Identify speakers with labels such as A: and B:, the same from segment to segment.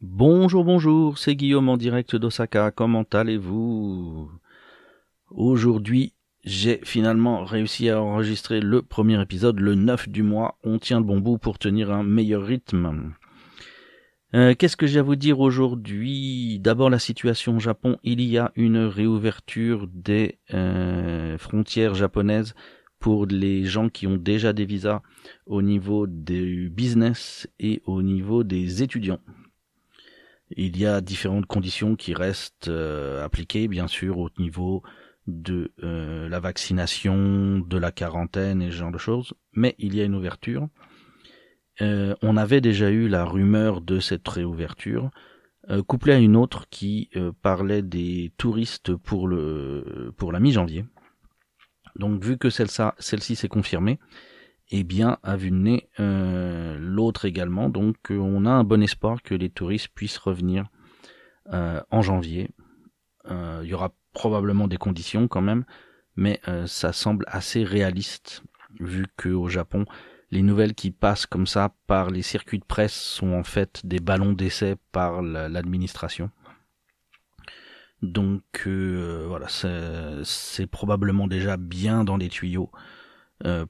A: Bonjour, bonjour, c'est Guillaume en direct d'Osaka. Comment allez-vous? Aujourd'hui, j'ai finalement réussi à enregistrer le premier épisode, le 9 du mois. On tient le bon bout pour tenir un meilleur rythme. Euh, Qu'est-ce que j'ai à vous dire aujourd'hui? D'abord la situation au Japon. Il y a une réouverture des euh, frontières japonaises pour les gens qui ont déjà des visas au niveau du business et au niveau des étudiants. Il y a différentes conditions qui restent euh, appliquées, bien sûr, au niveau de euh, la vaccination, de la quarantaine et ce genre de choses, mais il y a une ouverture. Euh, on avait déjà eu la rumeur de cette réouverture, couplée à une autre qui parlait des touristes pour le pour la mi-janvier. Donc vu que celle-ci celle s'est confirmée, eh bien à vue de nez euh, l'autre également. Donc on a un bon espoir que les touristes puissent revenir euh, en janvier. Euh, Il y aura probablement des conditions quand même, mais ça semble assez réaliste vu que au Japon les nouvelles qui passent comme ça par les circuits de presse sont en fait des ballons d'essai par la- l'administration. Donc voilà, c'est probablement déjà bien dans les tuyaux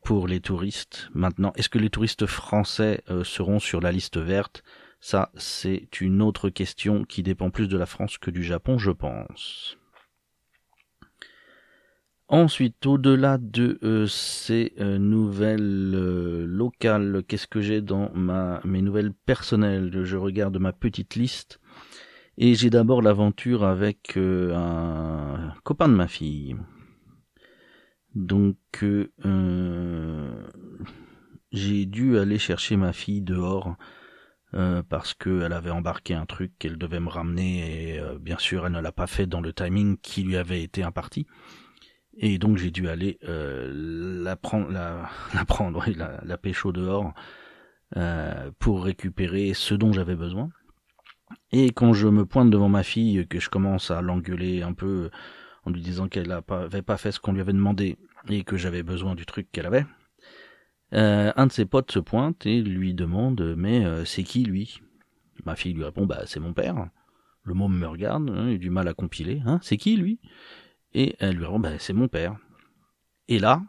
A: pour les touristes. Maintenant, est-ce que les touristes français euh, seront sur la liste verte? Ça, c'est une autre question qui dépend plus de la France que du Japon, je pense. Ensuite, au-delà de euh, ces euh, nouvelles euh, locales, qu'est-ce que j'ai dans ma, mes nouvelles personnelles? Je regarde ma petite liste et j'ai d'abord l'aventure avec euh, un copain de ma fille. Donc, euh, j'ai dû aller chercher ma fille dehors euh, parce qu'elle avait embarqué un truc qu'elle devait me ramener et euh, bien sûr elle ne l'a pas fait dans le timing qui lui avait été imparti. Et donc j'ai dû aller euh, la prendre, la, la prendre, oui, la, pécho dehors pour récupérer ce dont j'avais besoin. Et quand je me pointe devant ma fille, que je commence à l'engueuler un peu en lui disant qu'elle n'avait pas fait ce qu'on lui avait demandé et que j'avais besoin du truc qu'elle avait, euh, un de ses potes se pointe et lui demande mais euh, c'est qui lui? Ma fille lui répond bah c'est mon père. Le môme me regarde, hein, il a du mal à compiler, hein, c'est qui lui? Et elle lui répond bah c'est mon père. Et là,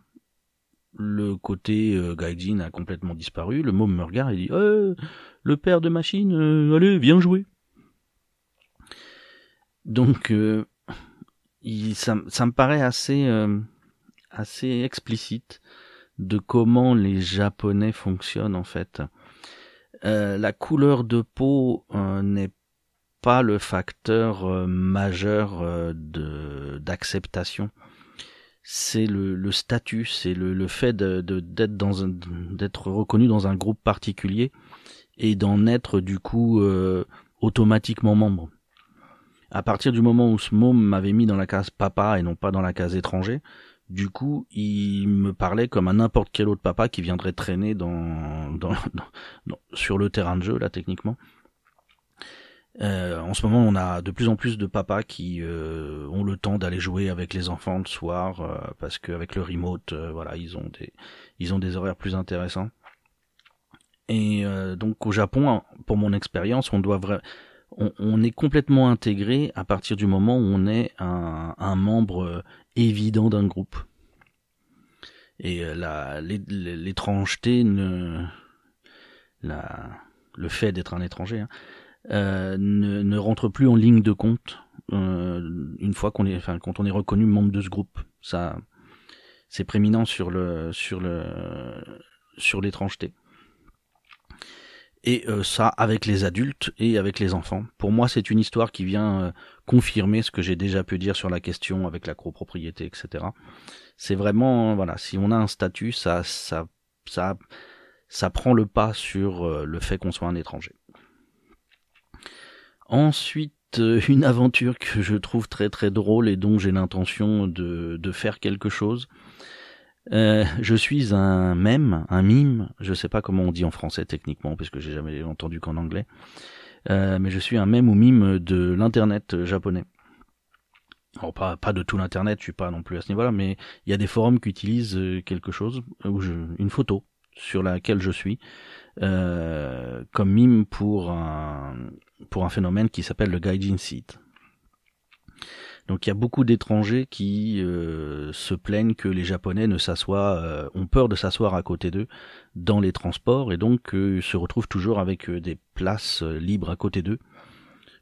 A: le côté euh, gaijin a complètement disparu, le môme me regarde et dit euh, le père de machine, allez viens jouer. Donc il, ça, me paraît assez euh, assez explicite de comment les Japonais fonctionnent en fait. Euh, la couleur de peau euh, n'est pas le facteur euh, majeur euh, de d'acceptation. C'est le, le statut, c'est le, le fait de, de- d'être dans un, d'être reconnu dans un groupe particulier et d'en être du coup euh, automatiquement membre. À partir du moment où ce môme m'avait mis dans la case papa et non pas dans la case étranger, du coup, il me parlait comme à n'importe quel autre papa qui viendrait traîner dans, sur le terrain de jeu, là, techniquement. Euh, en ce moment, on a de plus en plus de papas qui euh, ont le temps d'aller jouer avec les enfants le soir, euh, parce qu'avec le remote, euh, voilà, ils ont des, ils ont des horaires plus intéressants. Et donc au Japon, pour mon expérience, on doit vra- on, on est complètement intégré à partir du moment où on est un, membre euh, évident d'un groupe. Et euh, l'étrangeté ne, la, le fait d'être un étranger hein, euh, ne, rentre plus en ligne de compte euh, une fois qu'on est, enfin, quand on est reconnu membre de ce groupe. Ça, c'est prééminent sur le, sur le, sur l'étrangeté. Et euh, ça avec les adultes et avec les enfants. Pour moi, c'est une histoire qui vient euh, confirmer ce que j'ai déjà pu dire sur la question avec la copropriété, etc. C'est vraiment, voilà, si on a un statut, ça, ça, ça, ça prend le pas sur euh, le fait qu'on soit un étranger. Ensuite, euh, une aventure que je trouve très très drôle et dont j'ai l'intention de, de faire quelque chose. Euh, je suis un mème, un mime, je sais pas comment on dit en français techniquement, parce que j'ai jamais entendu qu'en anglais, euh, mais je suis un mème ou mime de l'internet japonais. Alors pas, pas de tout l'internet, je suis pas non plus à ce niveau-là, mais il y a des forums qui utilisent euh, quelque chose, je, une photo sur laquelle je suis, euh, comme mime pour un, pour un phénomène qui s'appelle le gaijin seat. Donc il y a beaucoup d'étrangers qui euh, se plaignent que les Japonais ne s'assoient, euh, ont peur de s'asseoir à côté d'eux dans les transports et donc euh, se retrouvent toujours avec des places libres à côté d'eux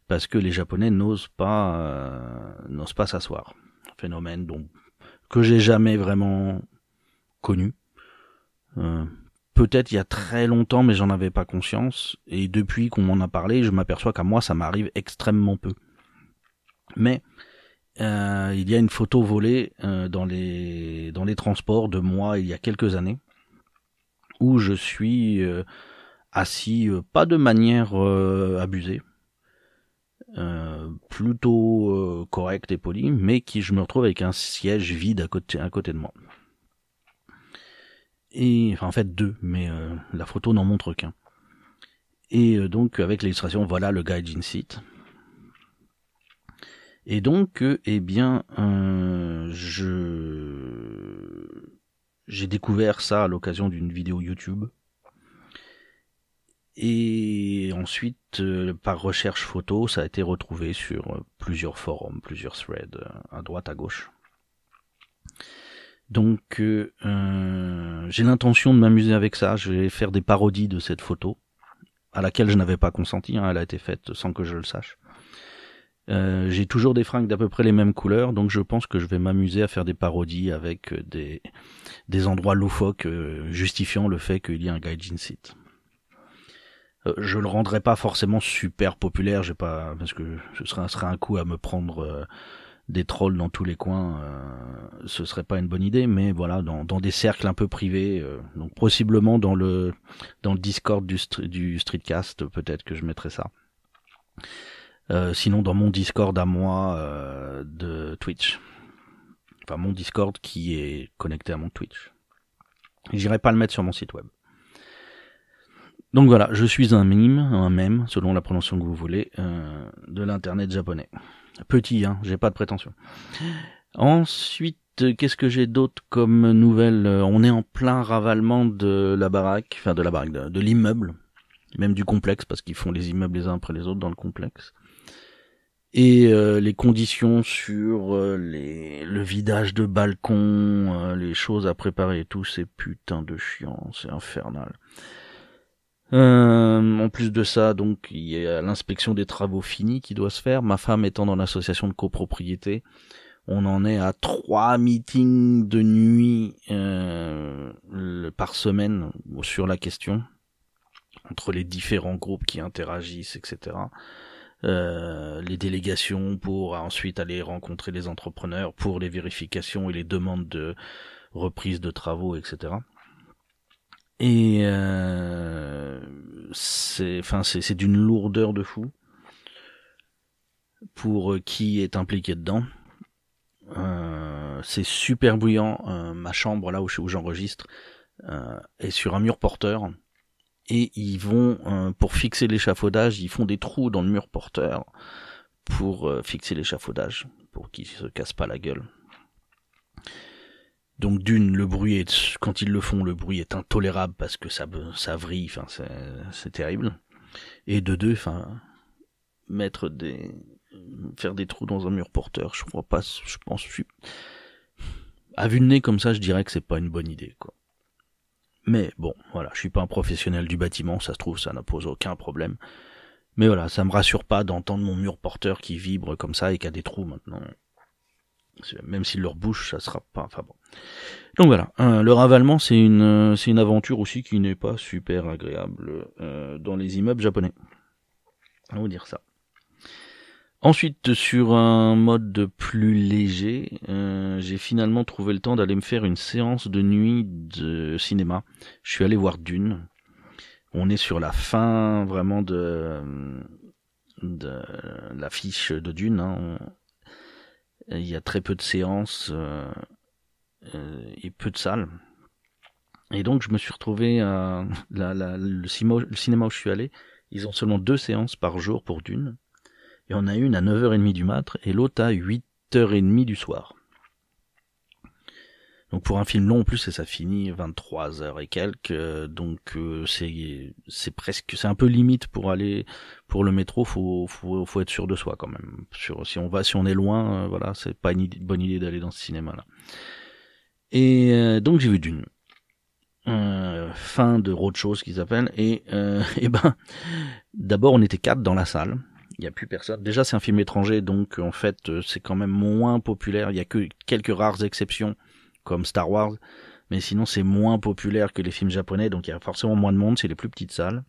A: parce que les Japonais n'osent pas n'osent pas s'asseoir. Phénomène dont que j'ai jamais vraiment connu. Peut-être il y a très longtemps, mais j'en avais pas conscience. Et depuis qu'on m'en a parlé, je m'aperçois qu'à moi, ça m'arrive extrêmement peu. Mais euh, il y a une photo volée euh, dans les transports de moi il y a quelques années où je suis euh, assis pas de manière abusée plutôt correcte et polie mais qui je me retrouve avec un siège vide à côté à côté de moi. Et enfin en fait deux mais la photo n'en montre qu'un. Et donc avec l'illustration voilà le gaijin seat et donc, euh, eh bien, euh, je j'ai découvert ça à l'occasion d'une vidéo YouTube. Et ensuite, euh, par recherche photo, ça a été retrouvé sur plusieurs forums, plusieurs threads, à droite, à gauche. Donc, j'ai l'intention de m'amuser avec ça. Je vais faire des parodies de cette photo, à laquelle je n'avais pas consenti. Hein. elle a été faite sans que je le sache. Euh, j'ai toujours des fringues d'à peu près les mêmes couleurs, donc je pense que je vais m'amuser à faire des parodies avec euh, des, des endroits loufoques euh, justifiant le fait qu'il y a un gaijin site. je le rendrai pas forcément super populaire, j'ai pas parce que ce serait, un coup à me prendre des trolls dans tous les coins, ce serait pas une bonne idée, mais voilà, dans, dans des cercles un peu privés, donc possiblement dans le dans le Discord du, du Streetcast, peut-être que je mettrai ça. Euh, sinon dans mon Discord à moi euh, de Twitch. Enfin mon Discord qui est connecté à mon Twitch. J'irai pas le mettre sur mon site web. Donc voilà, je suis un mime, un mème, selon la prononciation que vous voulez, euh, de l'internet japonais. Petit, hein, j'ai pas de prétention. Ensuite, qu'est-ce que j'ai d'autre comme nouvelle On est en plein ravalement de la baraque, enfin de la baraque, de l'immeuble, même du complexe, parce qu'ils font les immeubles les uns après les autres dans le complexe et euh, les conditions sur euh, les, le vidage de balcon, euh, les choses à préparer et tout, c'est putain de chiant, c'est infernal. en plus de ça, donc il y a l'inspection des travaux finis qui doit se faire. Ma femme étant dans l'association de copropriété, on en est à trois meetings de nuit par semaine sur la question entre les différents groupes qui interagissent, etc. Euh, les délégations pour ensuite aller rencontrer les entrepreneurs pour les vérifications et les demandes de reprise de travaux, etc. Et euh, c'est, enfin, c'est, d'une lourdeur de fou pour qui est impliqué dedans. Euh, c'est super bruyant. ma chambre là où, où j'enregistre est sur un mur porteur et ils vont euh, pour fixer l'échafaudage, ils font des trous dans le mur porteur pour euh, fixer l'échafaudage, pour qu'il se casse pas la gueule. Donc d'une, le bruit est, quand ils le font, le bruit est intolérable parce que ça, ça vrille, enfin c'est terrible. Et de deux, enfin mettre des, faire des trous dans un mur porteur, je crois pas, je pense, à vue de nez comme ça, je dirais que c'est pas une bonne idée, quoi. Mais bon, voilà, je suis pas un professionnel du bâtiment, ça se trouve, ça n'a pose aucun problème. Mais voilà, ça me rassure pas d'entendre mon mur porteur qui vibre comme ça et qui a des trous maintenant. Même s'il leur bouche, ça sera pas. Enfin bon. Donc voilà, euh, le ravalement, c'est une, c'est une aventure aussi qui n'est pas super agréable euh, dans les immeubles japonais. On va vous dire ça. Ensuite, sur un mode plus léger, euh, j'ai finalement trouvé le temps d'aller me faire une séance de nuit de cinéma. Je suis allé voir Dune. On est sur la fin vraiment de, de l'affiche de Dune. Hein. Il y a très peu de séances euh, euh, et peu de salles. Et donc je me suis retrouvé à le cinéma où je suis allé. Ils ont seulement deux séances par jour pour Dune et on a une à 9h30 du mat et l'autre à 8h30 du soir. Donc pour un film long en plus, et ça finit 23 heures et quelques, donc c'est c'est presque c'est un peu limite pour aller pour le métro, faut faut faut être sûr de soi quand même. Si on va si on est loin, voilà, c'est pas une bonne idée d'aller dans ce cinéma là. Et donc j'ai vu Dune. Euh, fin de Roadshow, ce qu'ils appellent. Et, euh, et ben, d'abord, on était quatre dans la salle. Il n'y a plus personne. Déjà, c'est un film étranger, donc en fait, euh, c'est quand même moins populaire. Il y a que quelques rares exceptions, comme Star Wars. Mais sinon, c'est moins populaire que les films japonais, donc il y a forcément moins de monde. C'est les plus petites salles.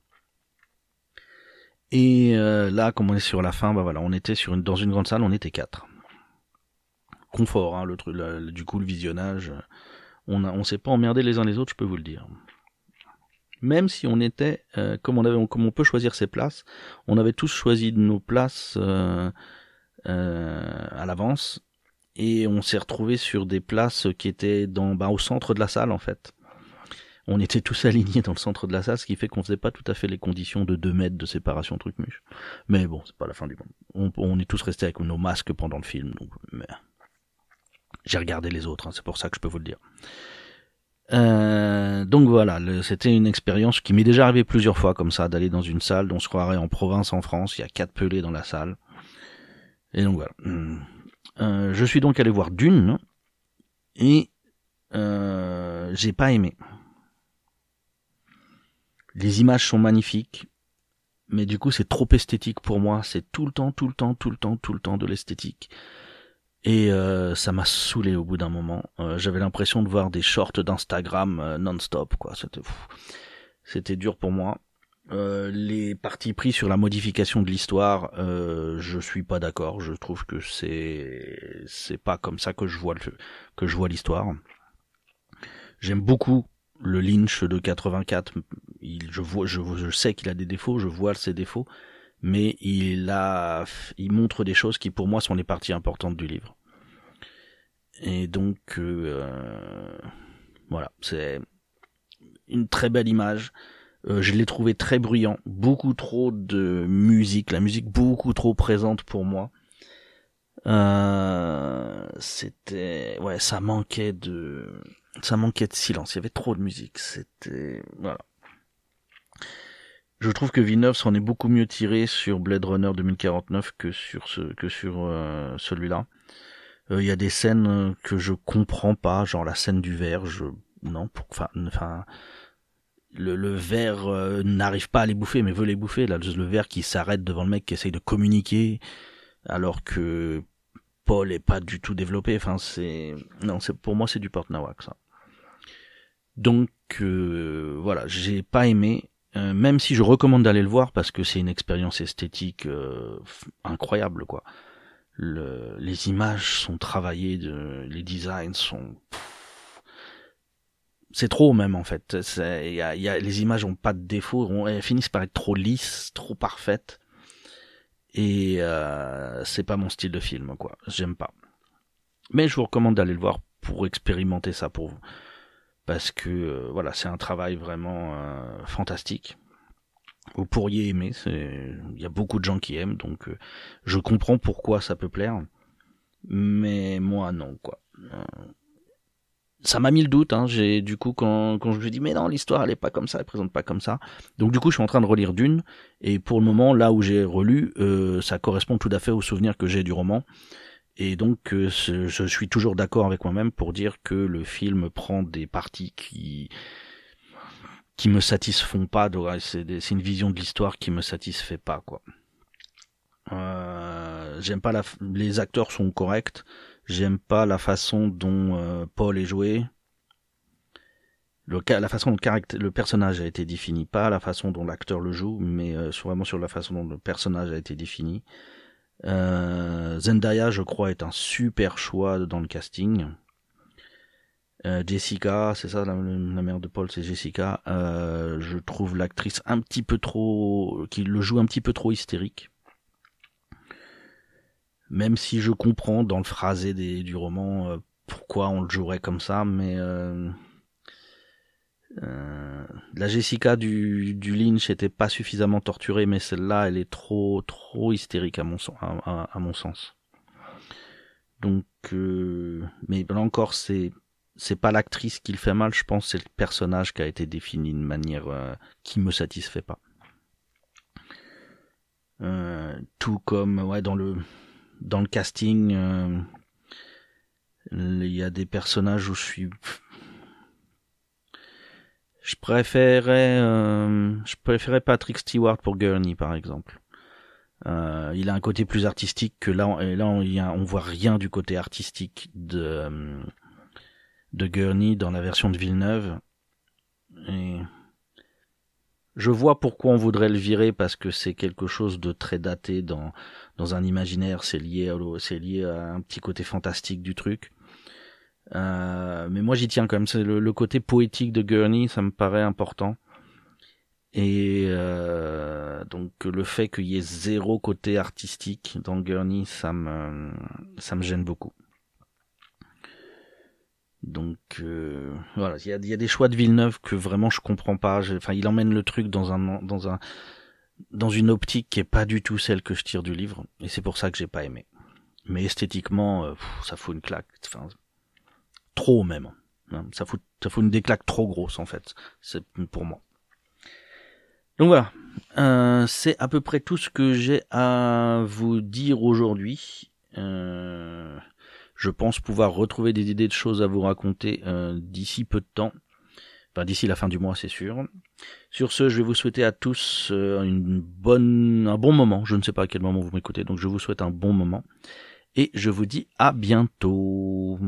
A: Et euh, là, comme on est sur la fin, bah voilà, on était sur une, dans une grande salle, on était quatre. Confort, hein, le truc, du coup, le visionnage on on s'est pas emmerdé les uns les autres, je peux vous le dire. Même si on était, euh, comme on peut choisir ses places, on avait tous choisi nos places euh, euh, à l'avance et on s'est retrouvé sur des places qui étaient dans, bah, au centre de la salle en fait. On était tous alignés dans le centre de la salle, ce qui fait qu'on faisait pas tout à fait les conditions de 2 mètres de séparation truc muche. Mais bon, c'est pas la fin du monde. On, on, est tous restés avec nos masques pendant le film, donc mais j'ai regardé les autres, hein, c'est pour ça que je peux vous le dire. Euh, donc voilà, c'était une expérience qui m'est déjà arrivée plusieurs fois comme ça, d'aller dans une salle dont on se croirait en province en France, il y a quatre pelés dans la salle. Et donc voilà. Euh, je suis donc allé voir Dune et euh, j'ai pas aimé. Les images sont magnifiques, mais du coup c'est trop esthétique pour moi. C'est tout le temps, tout le temps, tout le temps, tout le temps de l'esthétique. Et euh, ça m'a saoulé au bout d'un moment. Euh, j'avais l'impression de voir des shorts d'Instagram euh, non-stop, quoi. C'était dur pour moi. les parties pris sur la modification de l'histoire, je suis pas d'accord. Je trouve que c'est c'est pas comme ça que je vois le que je vois l'histoire. J'aime beaucoup le Lynch de 84. Il, je vois, je sais qu'il a des défauts, je vois ses défauts, mais il a, il montre des choses qui pour moi sont les parties importantes du livre. Et donc, euh, voilà, c'est une très belle image. Euh, je l'ai trouvé très bruyant, beaucoup trop de musique, la musique beaucoup trop présente pour moi. Euh, c'était, ouais, ça manquait de, ça manquait de silence. Il y avait trop de musique. C'était, voilà. Je trouve que Villeneuve s'en est beaucoup mieux tiré sur Blade Runner 2049 que sur ce que sur euh, celui-là. Euh, il y a des scènes que je comprends pas, genre la scène du verre, je non, enfin enfin le, le verre euh, n'arrive pas à les bouffer mais veut les bouffer là le verre qui s'arrête devant le mec qui essaye de communiquer alors que Paul est pas du tout développé enfin c'est non c'est pour moi c'est du porte ça donc voilà j'ai pas aimé euh, même si je recommande d'aller le voir parce que c'est une expérience esthétique euh, incroyable quoi. Le, les images sont travaillées, les designs sont c'est trop même en fait. Les images ont pas de défaut, elles finissent par être trop lisses, trop parfaites. Et euh, c'est pas mon style de film quoi. J'aime pas. Mais je vous recommande d'aller le voir pour expérimenter ça pour vous parce que euh, voilà, c'est un travail vraiment euh, fantastique. Vous pourriez aimer, il y a beaucoup de gens qui aiment, donc euh, je comprends pourquoi ça peut plaire, mais moi non quoi. ça m'a mis le doute, hein. j'ai du coup quand, quand je me dis mais non l'histoire elle est pas comme ça, elle présente pas comme ça, donc du coup je suis en train de relire Dune et pour le moment là où j'ai relu, ça correspond tout à fait au souvenir que j'ai du roman. Et donc, euh, je suis toujours d'accord avec moi-même pour dire que le film prend des parties qui qui me satisfont pas. C'est une vision de l'histoire qui me satisfait pas, quoi. Euh, j'aime pas les acteurs sont corrects. J'aime pas la façon dont euh, Paul est joué. La façon dont le, le personnage a été défini, pas la façon dont l'acteur le joue, mais vraiment sur la façon dont le personnage a été défini. Euh, Zendaya, je crois, est un super choix dans le casting. Euh, Jessica, c'est ça la, mère de Paul, c'est Jessica. Euh, je trouve l'actrice un petit peu trop, qui le joue un petit peu trop hystérique. Même si je comprends dans le phrasé du roman pourquoi on le jouerait comme ça, mais euh, la Jessica du, Lynch était pas suffisamment torturée, mais celle-là, elle est trop trop hystérique à mon, sens. Donc, euh, mais là encore, c'est c'est pas l'actrice qui le fait mal, je pense c'est le personnage qui a été défini d'une manière euh, qui me satisfait pas. Euh, tout comme ouais dans le dans le casting, il y a des personnages où je suis je préférais je préférais Patrick Stewart pour Gurney par exemple. Euh, il a un côté plus artistique que là, et là on, voit rien du côté artistique de de Gurney dans la version de Villeneuve. Et je vois pourquoi on voudrait le virer parce que c'est quelque chose de très daté dans dans un imaginaire. C'est c'est lié à un petit côté fantastique du truc. Euh, mais moi j'y tiens quand même. C'est le, côté poétique de Gurney, ça me paraît important. Et euh, donc le fait qu'il y ait zéro côté artistique dans Gurney, ça me ça me gêne beaucoup. Donc euh, voilà, il y a, y a, des choix de Villeneuve que vraiment je comprends pas. Enfin, il emmène le truc dans un dans un dans une optique qui est pas du tout celle que je tire du livre, et c'est pour ça que j'ai pas aimé. Mais esthétiquement, euh, ça fout une claque. Trop même. Hein. Ça fout une déclaque trop grosse en fait. C'est pour moi. Donc voilà, euh, c'est à peu près tout ce que j'ai à vous dire aujourd'hui. Euh, je pense pouvoir retrouver des idées de choses à vous raconter euh, d'ici peu de temps. Enfin, d'ici la fin du mois, c'est sûr. Sur ce, je vais vous souhaiter à tous un bon moment. Je ne sais pas à quel moment vous m'écoutez, donc je vous souhaite un bon moment. Et je vous dis à bientôt.